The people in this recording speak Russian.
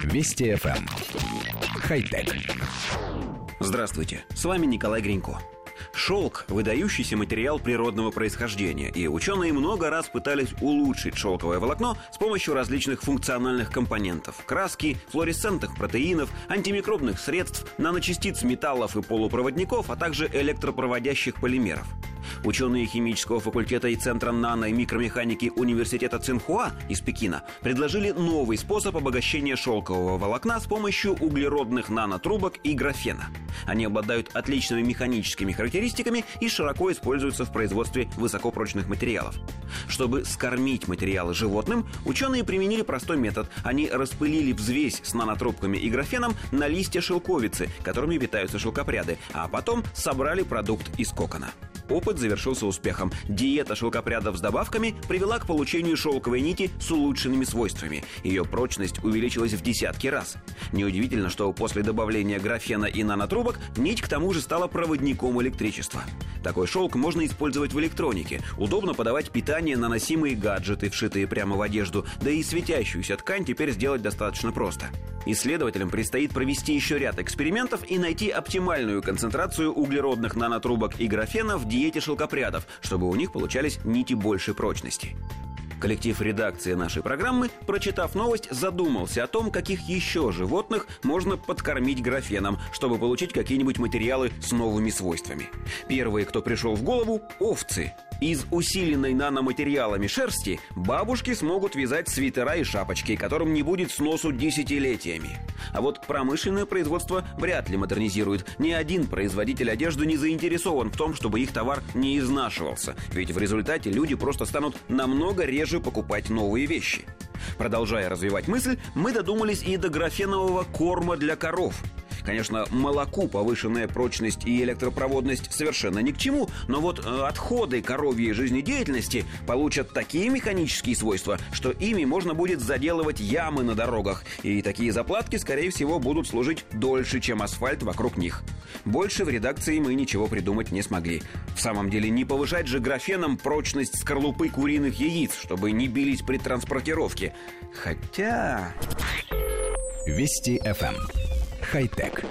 Вести FM. Эм. Хай-тек. Здравствуйте, с вами Николай Гринько. Шелк – выдающийся материал природного происхождения, и ученые много раз пытались улучшить шелковое волокно с помощью различных функциональных компонентов – краски, флуоресцентных протеинов, антимикробных средств, наночастиц металлов и полупроводников, а также электропроводящих полимеров – Ученые химического факультета и Центра нано- и микромеханики Университета Цинхуа из Пекина предложили новый способ обогащения шелкового волокна с помощью углеродных нанотрубок и графена. Они обладают отличными механическими характеристиками и широко используются в производстве высокопрочных материалов. Чтобы скормить материалы животным, ученые применили простой метод. Они распылили взвесь с нанотрубками и графеном на листья шелковицы, которыми питаются шелкопряды, а потом собрали продукт из кокона. Опыт завершился успехом. Диета шелкопрядов с добавками привела к получению шелковой нити с улучшенными свойствами. Ее прочность увеличилась в десятки раз. Неудивительно, что после добавления графена и нанотрубок нить к тому же стала проводником электричества. Такой шелк можно использовать в электронике. Удобно подавать питание на носимые гаджеты, вшитые прямо в одежду, да и светящуюся ткань теперь сделать достаточно просто. Исследователям предстоит провести еще ряд экспериментов и найти оптимальную концентрацию углеродных нанотрубок и графена в диете шелкопрядов, чтобы у них получались нити большей прочности. Коллектив редакции нашей программы, прочитав новость, задумался о том, каких еще животных можно подкормить графеном, чтобы получить какие-нибудь материалы с новыми свойствами. Первые, кто пришел в голову – овцы. Из усиленной наноматериалами шерсти бабушки смогут вязать свитера и шапочки, которым не будет сносу десятилетиями. А вот промышленное производство вряд ли модернизирует. Ни один производитель одежды не заинтересован в том, чтобы их товар не изнашивался. Ведь в результате люди просто станут намного реже покупать новые вещи. Продолжая развивать мысль, мы додумались и до графенового корма для коров – Конечно, молоку повышенная прочность и электропроводность совершенно ни к чему, но вот э, отходы коровьей жизнедеятельности получат такие механические свойства, что ими можно будет заделывать ямы на дорогах, и такие заплатки, скорее всего, будут служить дольше, чем асфальт вокруг них. Больше в редакции мы ничего придумать не смогли. В самом деле, не повышать же графеном прочность скорлупы куриных яиц, чтобы не бились при транспортировке. Хотя... Вести FM хай-тек.